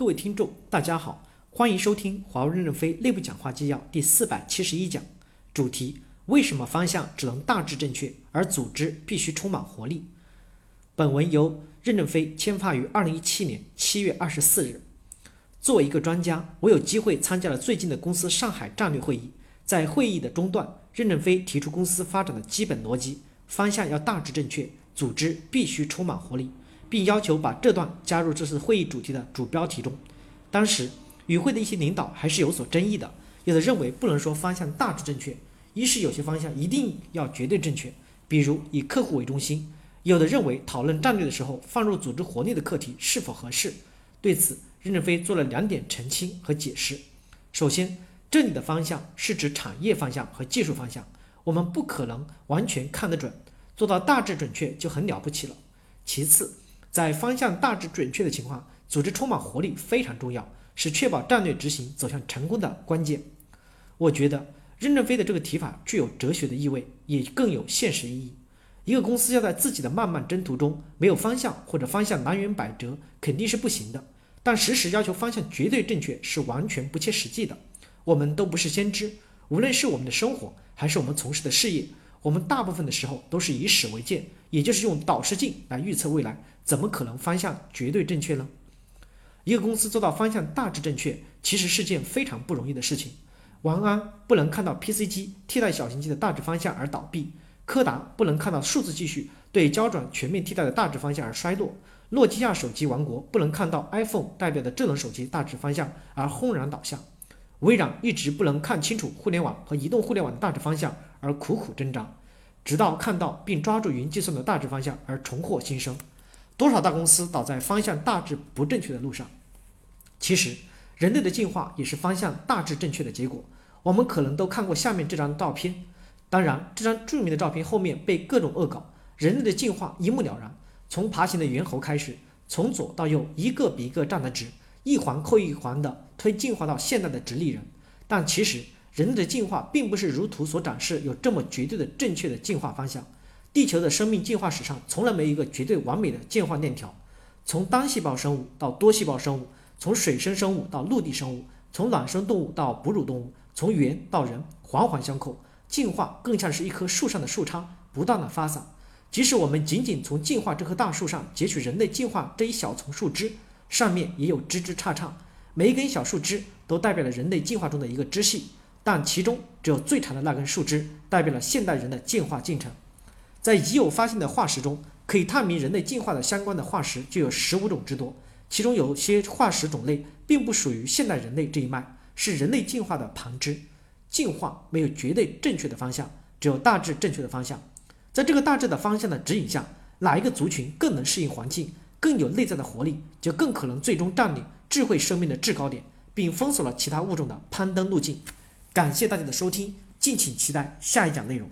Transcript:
各位听众，大家好，欢迎收听华为任正非内部讲话纪要第四百七十一讲，主题：为什么方向只能大致正确，而组织必须充满活力？本文由任正非签发于二零一七年七月二十四日。作为一个专家，我有机会参加了最近的公司上海战略会议。在会议的中段，任正非提出公司发展的基本逻辑方向要大致正确，组织必须充满活力。并要求把这段加入这次会议主题的主标题中。当时与会的一些领导还是有所争议的，有的认为不能说方向大致正确，一是有些方向一定要绝对正确，比如以客户为中心；有的认为讨论战略的时候放入组织活力的课题是否合适。对此，任正非做了两点澄清和解释。首先，这里的方向是指产业方向和技术方向，我们不可能完全看得准，做到大致准确就很了不起了。其次，在方向大致准确的情况，组织充满活力非常重要，是确保战略执行走向成功的关键。我觉得任正非的这个提法具有哲学的意味，也更有现实意义。一个公司要在自己的漫漫征途中没有方向或者方向南辕北辙，肯定是不行的。但时时要求方向绝对正确是完全不切实际的。我们都不是先知，无论是我们的生活还是我们从事的事业，我们大部分的时候都是以史为鉴，也就是用导视镜来预测未来。怎么可能方向绝对正确呢？一个公司做到方向大致正确，其实是件非常不容易的事情。王安不能看到 PC 机替代小型机的大致方向而倒闭，柯达不能看到数字技术对胶转全面替代的大致方向而衰落，诺基亚手机王国不能看到 iPhone 代表的智能手机大致方向而轰然倒下，微软一直不能看清楚互联网和移动互联网的大致方向而苦苦挣扎，直到看到并抓住云计算的大致方向而重获新生。多少大公司倒在方向大致不正确的路上？其实，人类的进化也是方向大致正确的结果。我们可能都看过下面这张照片，当然，这张著名的照片后面被各种恶搞。人类的进化一目了然，从爬行的猿猴开始，从左到右，一个比一个站得直，一环扣一环的推进化到现在的直立人。但其实，人类的进化并不是如图所展示有这么绝对的正确的进化方向。地球的生命进化史上从来没有一个绝对完美的进化链条，从单细胞生物到多细胞生物，从水生生物到陆地生物，从卵生动物到哺乳动物，从猿到人，环环相扣。进化更像是一棵树上的树杈，不断的发散。即使我们仅仅从进化这棵大树上截取人类进化这一小丛树枝，上面也有枝枝杈杈，每一根小树枝都代表了人类进化中的一个支系，但其中只有最长的那根树枝代表了现代人的进化进程。在已有发现的化石中，可以探明人类进化的相关的化石就有十五种之多，其中有些化石种类并不属于现代人类这一脉，是人类进化的旁支。进化没有绝对正确的方向，只有大致正确的方向。在这个大致的方向的指引下，哪一个族群更能适应环境，更有内在的活力，就更可能最终占领智慧生命的制高点，并封锁了其他物种的攀登路径。感谢大家的收听，敬请期待下一讲内容。